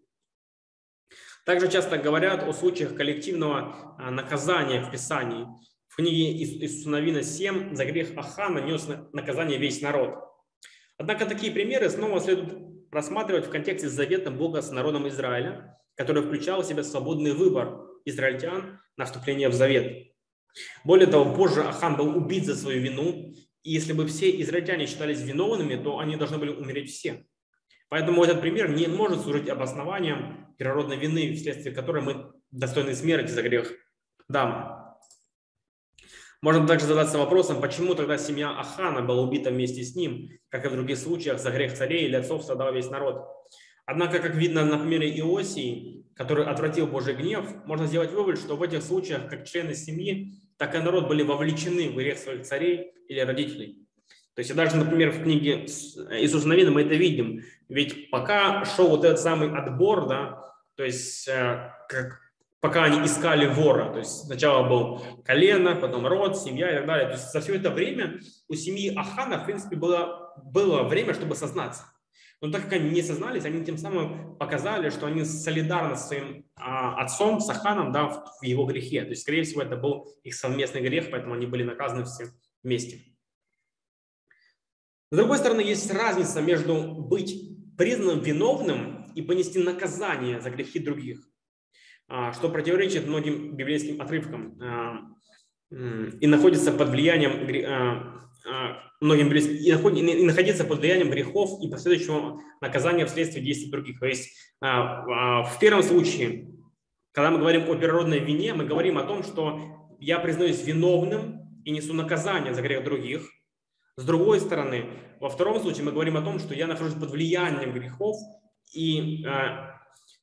Также часто говорят о случаях коллективного э, наказания в Писании. В книге Иисуса Навина 7 за грех Ахана нес наказание весь народ. Однако такие примеры снова следует рассматривать в контексте завета Бога с народом Израиля, который включал в себя свободный выбор израильтян на вступление в завет. Более того, позже Ахан был убит за свою вину, и если бы все израильтяне считались виновными, то они должны были умереть все. Поэтому этот пример не может служить обоснованием природной вины, вследствие которой мы достойны смерти за грех Дама. Можно также задаться вопросом, почему тогда семья Ахана была убита вместе с ним, как и в других случаях за грех царей или отцов страдал весь народ. Однако, как видно на примере Иосии, который отвратил Божий гнев, можно сделать вывод, что в этих случаях как члены семьи, так и народ были вовлечены в грех своих царей или родителей. То есть даже, например, в книге Иисуса Новина мы это видим. Ведь пока шел вот этот самый отбор, да, то есть э, как пока они искали вора. То есть сначала был колено, потом род, семья и так далее. То есть за все это время у семьи Ахана, в принципе, было, было время, чтобы сознаться. Но так как они не сознались, они тем самым показали, что они солидарны с своим а, отцом, с Аханом, да, в, в его грехе. То есть, скорее всего, это был их совместный грех, поэтому они были наказаны все вместе. С другой стороны, есть разница между быть признанным виновным и понести наказание за грехи других. А, что противоречит многим библейским отрывкам а, и находится под влиянием а, многим и находиться под влиянием грехов и последующего наказания вследствие действий других. То есть в первом случае, когда мы говорим о природной вине, мы говорим о том, что я признаюсь виновным и несу наказание за грех других. С другой стороны, во втором случае мы говорим о том, что я нахожусь под влиянием грехов, и э,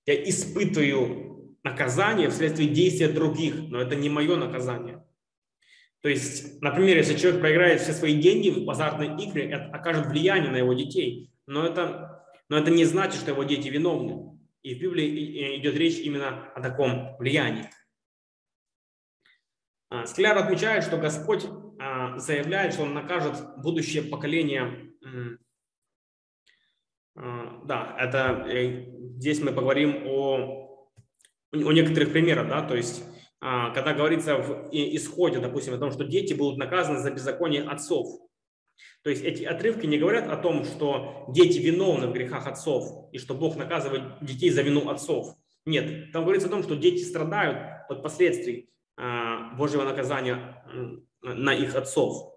я испытываю наказание вследствие действия других, но это не мое наказание. То есть, например, если человек проиграет все свои деньги в азартные игры, это окажет влияние на его детей, но это, но это не значит, что его дети виновны. И в Библии идет речь именно о таком влиянии. А, Скляр отмечает, что Господь заявляет, что Он накажет будущее поколение. А, да, это э, здесь мы поговорим о, о некоторых примерах, да, то есть когда говорится в исходе, допустим, о том, что дети будут наказаны за беззаконие отцов. То есть эти отрывки не говорят о том, что дети виновны в грехах отцов и что Бог наказывает детей за вину отцов. Нет, там говорится о том, что дети страдают от последствий Божьего наказания на их отцов,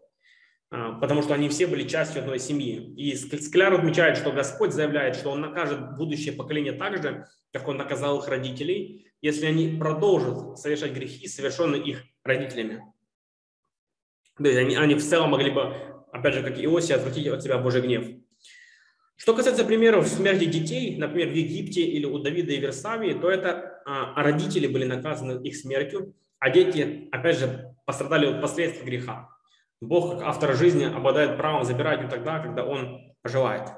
а, потому что они все были частью одной семьи. И Скляр отмечает, что Господь заявляет, что Он накажет будущее поколение так же, как Он наказал их родителей, если они продолжат совершать грехи, совершенные их родителями. То есть они, они в целом могли бы, опять же, как Иосия, отвратить от себя Божий гнев. Что касается примеров смерти детей, например, в Египте или у Давида и Версавии, то это а, родители были наказаны их смертью, а дети, опять же, пострадали от последствий греха. Бог, как автор жизни, обладает правом забирать его тогда, когда он пожелает.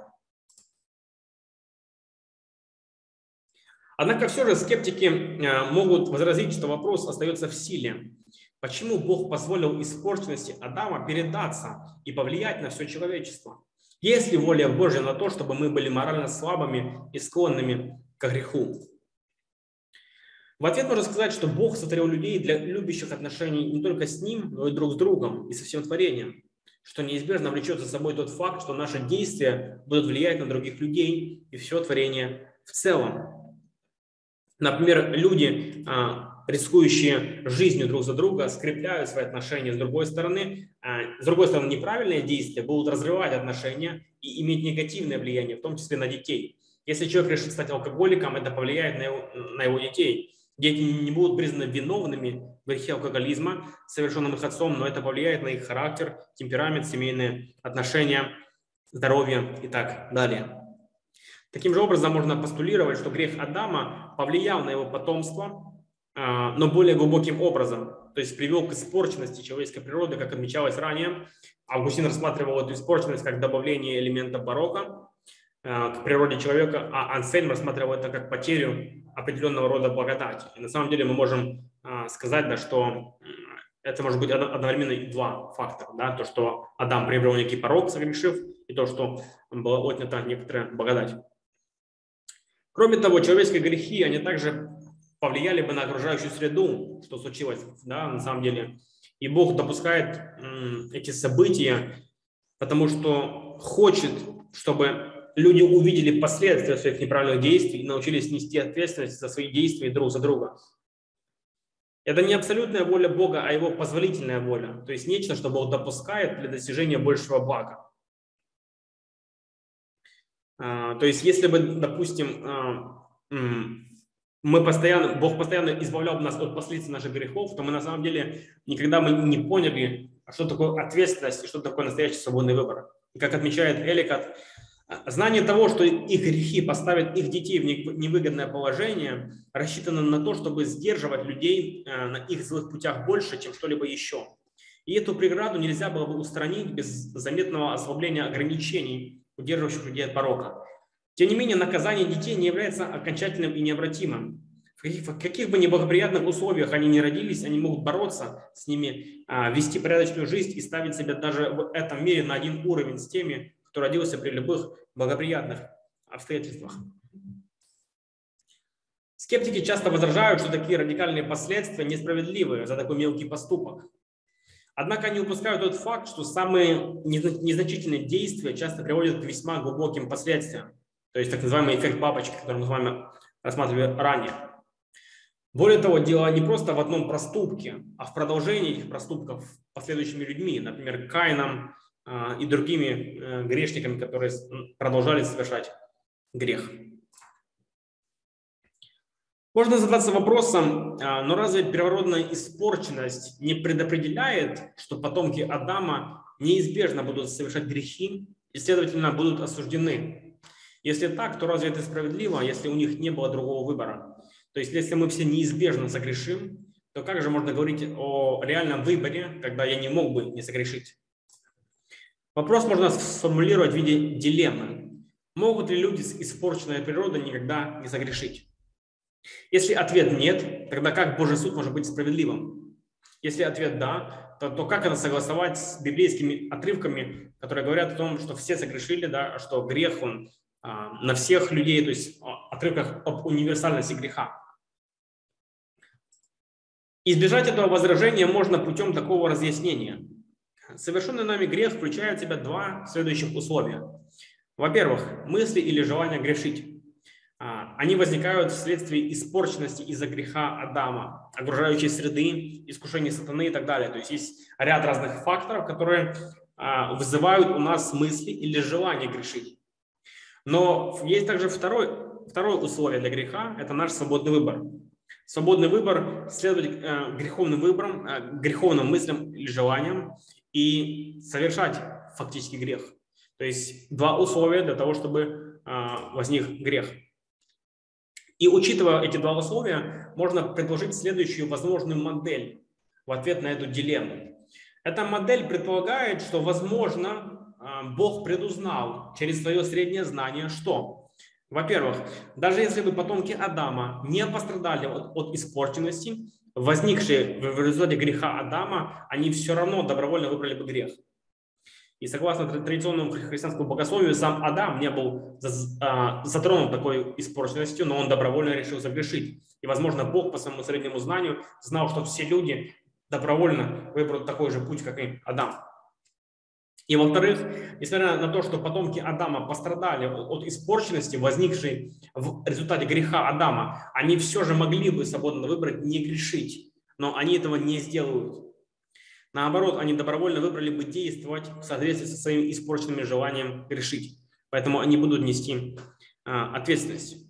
Однако все же скептики э, могут возразить, что вопрос остается в силе. Почему Бог позволил испорченности Адама передаться и повлиять на все человечество? Есть ли воля Божья на то, чтобы мы были морально слабыми и склонными к греху? В ответ можно сказать, что Бог сотворил людей для любящих отношений не только с Ним, но и друг с другом и со всем творением, что неизбежно влечет за собой тот факт, что наши действия будут влиять на других людей и все творение в целом. Например, люди, а, рискующие жизнью друг за друга, скрепляют свои отношения. С другой стороны, а, с другой стороны, неправильные действия будут разрывать отношения и иметь негативное влияние, в том числе на детей. Если человек решит стать алкоголиком, это повлияет на его, на его детей. Дети не будут признаны виновными в грехе алкоголизма, совершенном их отцом, но это повлияет на их характер, темперамент, семейные отношения, здоровье и так далее. Таким же образом можно постулировать, что грех Адама повлиял на его потомство, а, но более глубоким образом, то есть привел к испорченности человеческой природы, как отмечалось ранее. Августин рассматривал эту испорченность как добавление элемента барокко а, к природе человека, а Ансельм рассматривал это как потерю определенного рода благодати. И на самом деле мы можем а, сказать, да, что это может быть одновременно и два фактора. Да? То, что Адам приобрел некий порог, согрешив, и то, что была отнята некоторая благодать. Кроме того, человеческие грехи, они также повлияли бы на окружающую среду, что случилось да, на самом деле. И Бог допускает эти события, потому что хочет, чтобы люди увидели последствия своих неправильных действий и научились нести ответственность за свои действия друг за друга. Это не абсолютная воля Бога, а его позволительная воля. То есть нечто, что Бог допускает для достижения большего блага. А, то есть если бы, допустим, а, мы постоянно, Бог постоянно избавлял нас от последствий наших грехов, то мы на самом деле никогда мы не поняли, что такое ответственность и что такое настоящий свободный выбор. И как отмечает Эликат, Знание того, что их грехи поставят их детей в невыгодное положение, рассчитано на то, чтобы сдерживать людей э, на их злых путях больше, чем что-либо еще. И эту преграду нельзя было бы устранить без заметного ослабления ограничений, удерживающих людей от порока. Тем не менее, наказание детей не является окончательным и необратимым. В каких, в каких бы неблагоприятных условиях они не родились, они могут бороться с ними, а, вести порядочную жизнь и ставить себя даже в этом мире на один уровень с теми, кто родился при любых благоприятных обстоятельствах. Скептики часто возражают, что такие радикальные последствия несправедливы за такой мелкий поступок. Однако они упускают тот факт, что самые незначительные действия часто приводят к весьма глубоким последствиям. То есть так называемый эффект бабочки, который мы с вами рассматривали ранее. Более того, дело не просто в одном проступке, а в продолжении этих проступков последующими людьми, например, Каином, а, и другими э, грешниками, которые продолжали совершать грех. Можно задаться вопросом, а, но разве первородная испорченность не предопределяет, что потомки Адама неизбежно будут совершать грехи и, следовательно, будут осуждены. Если так, то разве это справедливо, если у них не было другого выбора? То есть, если мы все неизбежно согрешим, то как же можно говорить о реальном выборе, когда я не мог бы не согрешить? Вопрос можно сформулировать в виде дилеммы. Могут ли люди с испорченной природой никогда не согрешить? Если ответ нет, тогда как Божий суд может быть справедливым? Если ответ да, то, то как это согласовать с библейскими отрывками, которые говорят о том, что все согрешили, да, что грех он а, на всех людей, то есть отрывках об универсальности греха. Избежать этого возражения можно путем такого разъяснения. Совершенный нами грех включает в себя два следующих условия. Во-первых, мысли или желание грешить. А, они возникают вследствие испорченности из-за греха Адама, окружающей среды, искушений сатаны и так далее. То есть есть ряд разных факторов, которые а, вызывают у нас мысли или желание грешить. Но есть также второй, второе условие для греха – это наш свободный выбор. Свободный выбор следовать э, греховным выборам, э, греховным мыслям или желаниям и совершать фактически грех. То есть два условия для того, чтобы э, возник грех. И учитывая эти два условия, можно предложить следующую возможную модель в ответ на эту дилемму. Эта модель предполагает, что, возможно, а, Бог предузнал через свое среднее знание, что, во-первых, даже если бы потомки Адама не пострадали от, от испорченности, возникшие в результате греха Адама, они все равно добровольно выбрали бы грех. И согласно традиционному христианскому богословию, сам Адам не был а, затронут такой испорченностью, но он добровольно решил загрешить. И, возможно, Бог по своему среднему знанию знал, что все люди добровольно выберут такой же путь, как и Адам. И во-вторых, несмотря на то, что потомки Адама пострадали от испорченности, возникшей в результате греха Адама, они все же могли бы свободно выбрать не грешить, но они этого не сделают. Наоборот, они добровольно выбрали бы действовать в соответствии со своим испорченным желанием грешить. Поэтому они будут нести а, ответственность.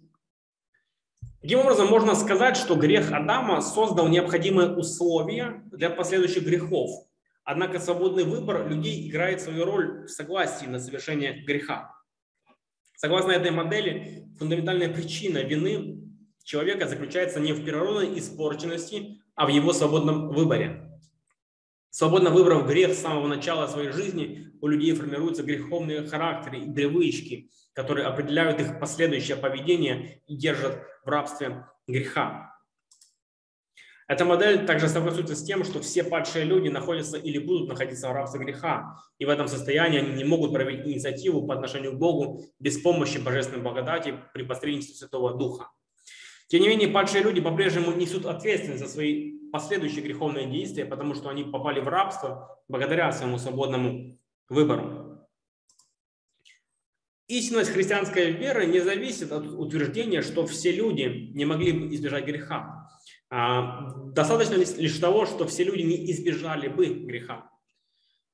Таким образом, можно сказать, что грех Адама создал необходимые условия для последующих грехов. Однако свободный выбор людей играет свою роль в согласии на совершение греха. Согласно этой модели, фундаментальная причина вины человека заключается не в природной испорченности, а в его свободном выборе. Свободно выбрав грех с самого начала своей жизни, у людей формируются греховные характеры и привычки, которые определяют их последующее поведение и держат в рабстве греха. Эта модель также согласуется с тем, что все падшие люди находятся или будут находиться в рабстве греха, и в этом состоянии они не могут проявить инициативу по отношению к Богу без помощи божественной благодати при посредничестве Святого Духа. Тем не менее, падшие люди по-прежнему несут ответственность за свои последующие греховные действия, потому что они попали в рабство благодаря своему свободному выбору. Истинность христианской веры не зависит от утверждения, что все люди не могли бы избежать греха. А, достаточно лишь того, что все люди не избежали бы греха.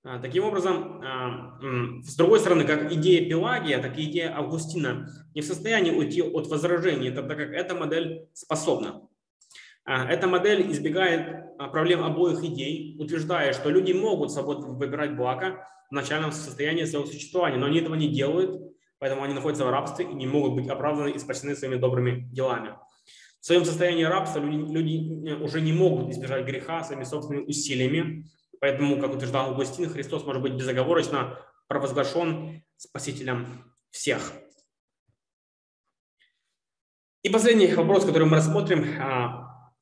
А, таким образом, а, с другой стороны, как идея Пелагия, так и идея Августина не в состоянии уйти от возражений, тогда как эта модель способна. Эта модель избегает проблем обоих идей, утверждая, что люди могут свободно выбирать благо в начальном состоянии своего существования, но они этого не делают, поэтому они находятся в рабстве и не могут быть оправданы и спасены своими добрыми делами. В своем состоянии рабства люди, люди уже не могут избежать греха своими собственными усилиями, Поэтому, как утверждал Августин, Христос может быть безоговорочно провозглашен Спасителем всех. И последний вопрос, который мы рассмотрим, а,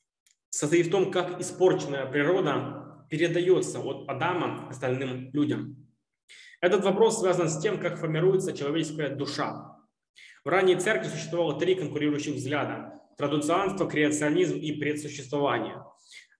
состоит в том, как испорченная природа передается от Адама остальным людям. Этот вопрос связан с тем, как формируется человеческая душа. В ранней церкви существовало три конкурирующих взгляда – традуцианство, креационизм и предсуществование.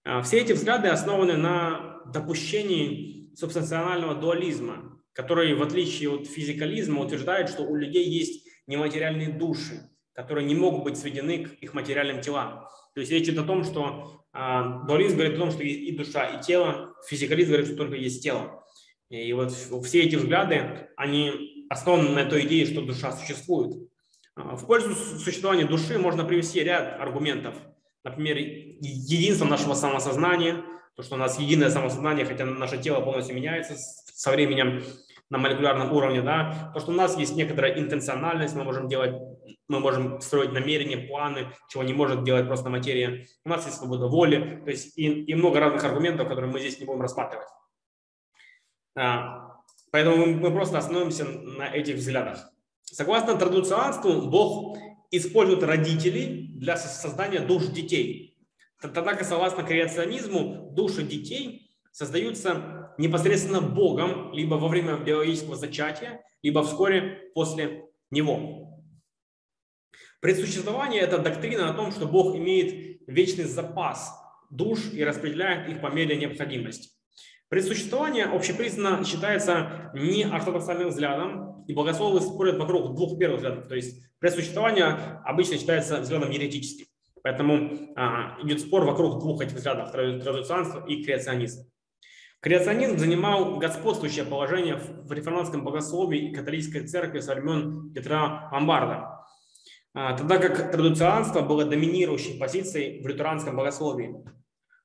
А, все эти взгляды основаны на допущении субстанционального дуализма, который, в отличие от физикализма, утверждает, что у людей есть нематериальные души, которые не могут быть сведены к их материальным телам. То есть речь идет о том, что э, дуализм говорит о том, что есть и душа, и тело, физикализм говорит, что только есть тело. И вот все эти взгляды, они основаны на той идее, что душа существует. А, в пользу существования души можно привести ряд аргументов – например, единство нашего самосознания, то, что у нас единое самосознание, хотя наше тело полностью меняется со временем на молекулярном уровне, да, то, что у нас есть некоторая интенциональность, мы можем делать, мы можем строить намерения, планы, чего не может делать просто материя. У нас есть свобода воли, то есть и, и много разных аргументов, которые мы здесь не будем рассматривать. А, поэтому мы, просто остановимся на этих взглядах. Согласно традуцианству, Бог использует родителей для создания душ детей. Тогда как согласно креационизму, души детей создаются непосредственно Богом, либо во время биологического зачатия, либо вскоре после него. Предсуществование – это доктрина о том, что Бог имеет вечный запас душ и распределяет их по мере необходимости. Предсуществование общепризнанно считается не ортодоксальным взглядом, и богословы спорят вокруг двух первых взглядов. То есть предсуществование обычно считается взглядом еретическим. Поэтому а, идет спор вокруг двух этих взглядов – традиционства и креационизм. Креационизм занимал господствующее положение в реформатском богословии и католической церкви со времен Петра Ломбарда, а, тогда как традиционство было доминирующей позицией в лютеранском богословии.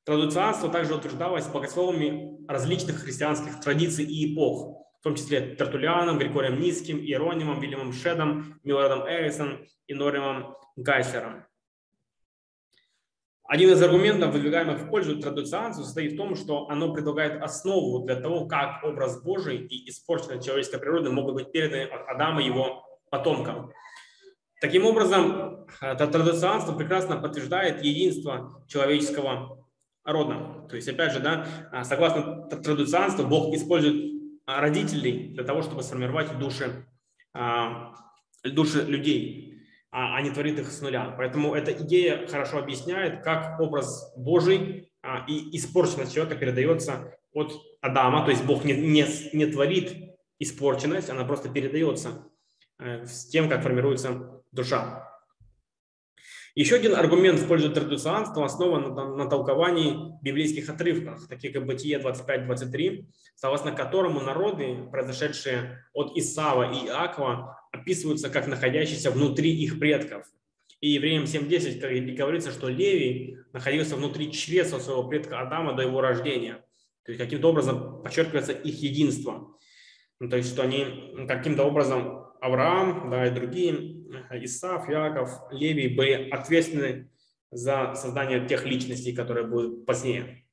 Традуцианство также утверждалось богословами различных христианских традиций и эпох, в том числе Тертулианом, Григорием Низким, Иеронимом, Вильямом Шедом, Милородом Эрисом и Норимом Гайслером. Один из аргументов, выдвигаемых в пользу традуцианства, состоит в том, что оно предлагает основу для того, как образ Божий и испорченная человеческая природа могут быть переданы от Адама его потомкам. Таким образом, традуцианство прекрасно подтверждает единство человеческого рода. То есть, опять же, да, согласно традуцианству, Бог использует родителей для того, чтобы сформировать души, а, души людей, а не творит их с нуля. Поэтому эта идея хорошо объясняет, как образ Божий и испорченность человека передается от Адама, то есть Бог не, не, не творит испорченность, она просто передается э, с тем, как формируется душа. Еще один аргумент в пользу традиционства основан на, на толковании библейских отрывках, таких как Бытие 25-23, согласно которому народы, произошедшие от Исава и Иакова, описываются как находящиеся внутри их предков. И Евреям 7.10 говорится, что Левий находился внутри чреса своего предка Адама до его рождения. То есть каким-то образом подчеркивается их единство. Ну, то есть, что они каким-то образом Авраам, да, и другие, Исаф, Яков, Левий были ответственны за создание тех личностей, которые будут позднее.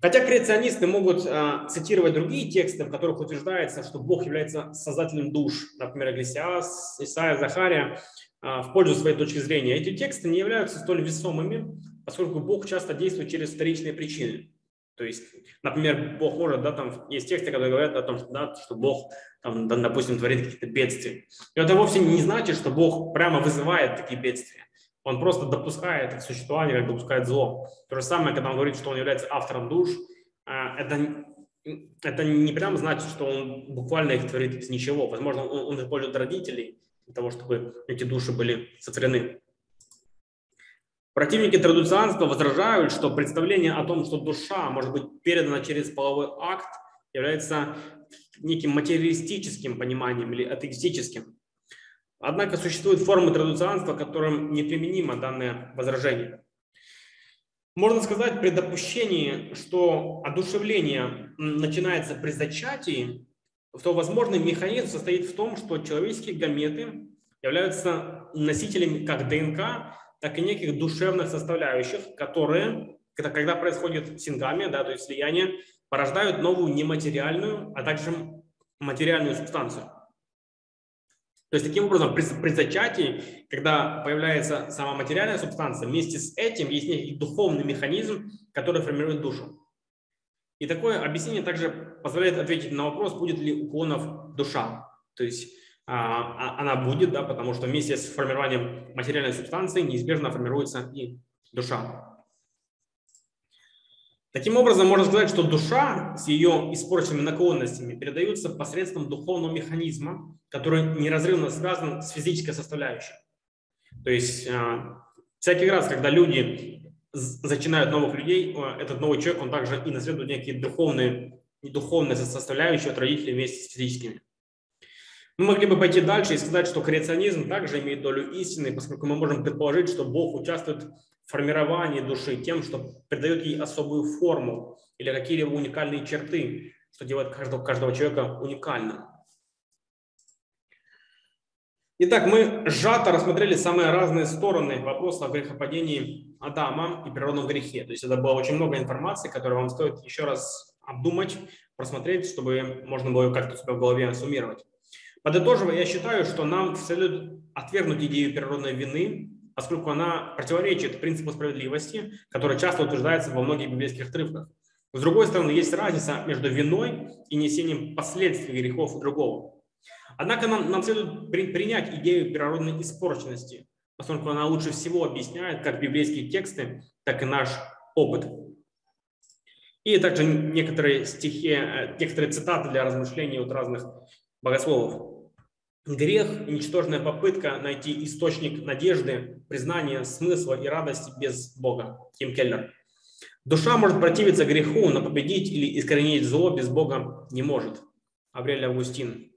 Хотя креационисты могут э, цитировать другие тексты, в которых утверждается, что Бог является создателем душ, например, Иглесиас, Исаия, Захария, э, в пользу своей точки зрения. Эти тексты не являются столь весомыми, поскольку Бог часто действует через вторичные причины. То есть, например, Бог может, да, там есть тексты, которые говорят о том, что, да, что Бог, там, допустим, творит какие-то бедствия. И это вовсе не значит, что Бог прямо вызывает такие бедствия. Он просто допускает их существование, как допускает зло. То же самое, когда он говорит, что он является автором душ, а, это, это не прямо значит, что он буквально их творит из ничего. Возможно, он, он использует родителей для того, чтобы эти души были сотворены. Противники традиционства возражают, что представление о том, что душа может быть передана через половой акт, является неким материалистическим пониманием или атеистическим. Однако существуют формы традиционства, которым неприменимо данное возражение. Можно сказать при допущении, что одушевление начинается при зачатии, то возможный механизм состоит в том, что человеческие гаметы являются носителями как ДНК, так и неких душевных составляющих, которые, когда происходит сингамия, да, то есть слияние, порождают новую нематериальную, а также материальную субстанцию. То есть таким образом при, при зачатии, когда появляется сама материальная субстанция, вместе с этим есть некий духовный механизм, который формирует душу. И такое объяснение также позволяет ответить на вопрос, будет ли у клонов душа. То есть а, а, она будет, да, потому что вместе с формированием материальной субстанции неизбежно формируется и душа. Таким образом, можно сказать, что душа с ее испорченными наклонностями передается посредством духовного механизма, который неразрывно связан с физической составляющей. То есть а, всякий раз, когда люди зачинают новых людей, этот новый человек, он также и наследует некие духовные, духовные составляющие от родителей вместе с физическими. Мы могли бы пойти дальше и сказать, что креационизм также имеет долю истины, поскольку мы можем предположить, что Бог участвует формировании души тем, что придает ей особую форму или какие-либо уникальные черты, что делает каждого, каждого человека уникальным. Итак, мы сжато рассмотрели самые разные стороны вопроса о грехопадении Адама и природном грехе. То есть это было очень много информации, которую вам стоит еще раз обдумать, просмотреть, чтобы можно было как-то себя в голове суммировать. Подытоживая, я считаю, что нам следует отвергнуть идею природной вины, поскольку она противоречит принципу справедливости, который часто утверждается во многих библейских отрывках. С другой стороны, есть разница между виной и несением последствий грехов другого. Однако нам, нам следует при, принять идею природной испорченности, поскольку она лучше всего объясняет как библейские тексты, так и наш опыт. И также некоторые стихи, э, некоторые цитаты для размышлений от разных богословов. Грех – ничтожная попытка найти источник надежды, признания, смысла и радости без Бога. Ким Келлер. Душа может противиться греху, но победить или искоренить зло без Бога не может. Аврелий Августин.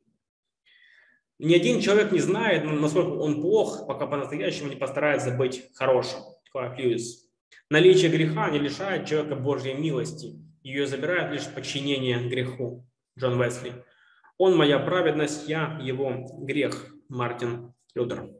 Ни один человек не знает, насколько он плох, пока по-настоящему не постарается быть хорошим. Клайв Льюис. Наличие греха не лишает человека Божьей милости. Ее забирает лишь подчинение греху. Джон Весли. Он моя праведность, я его грех. Мартин Лютер.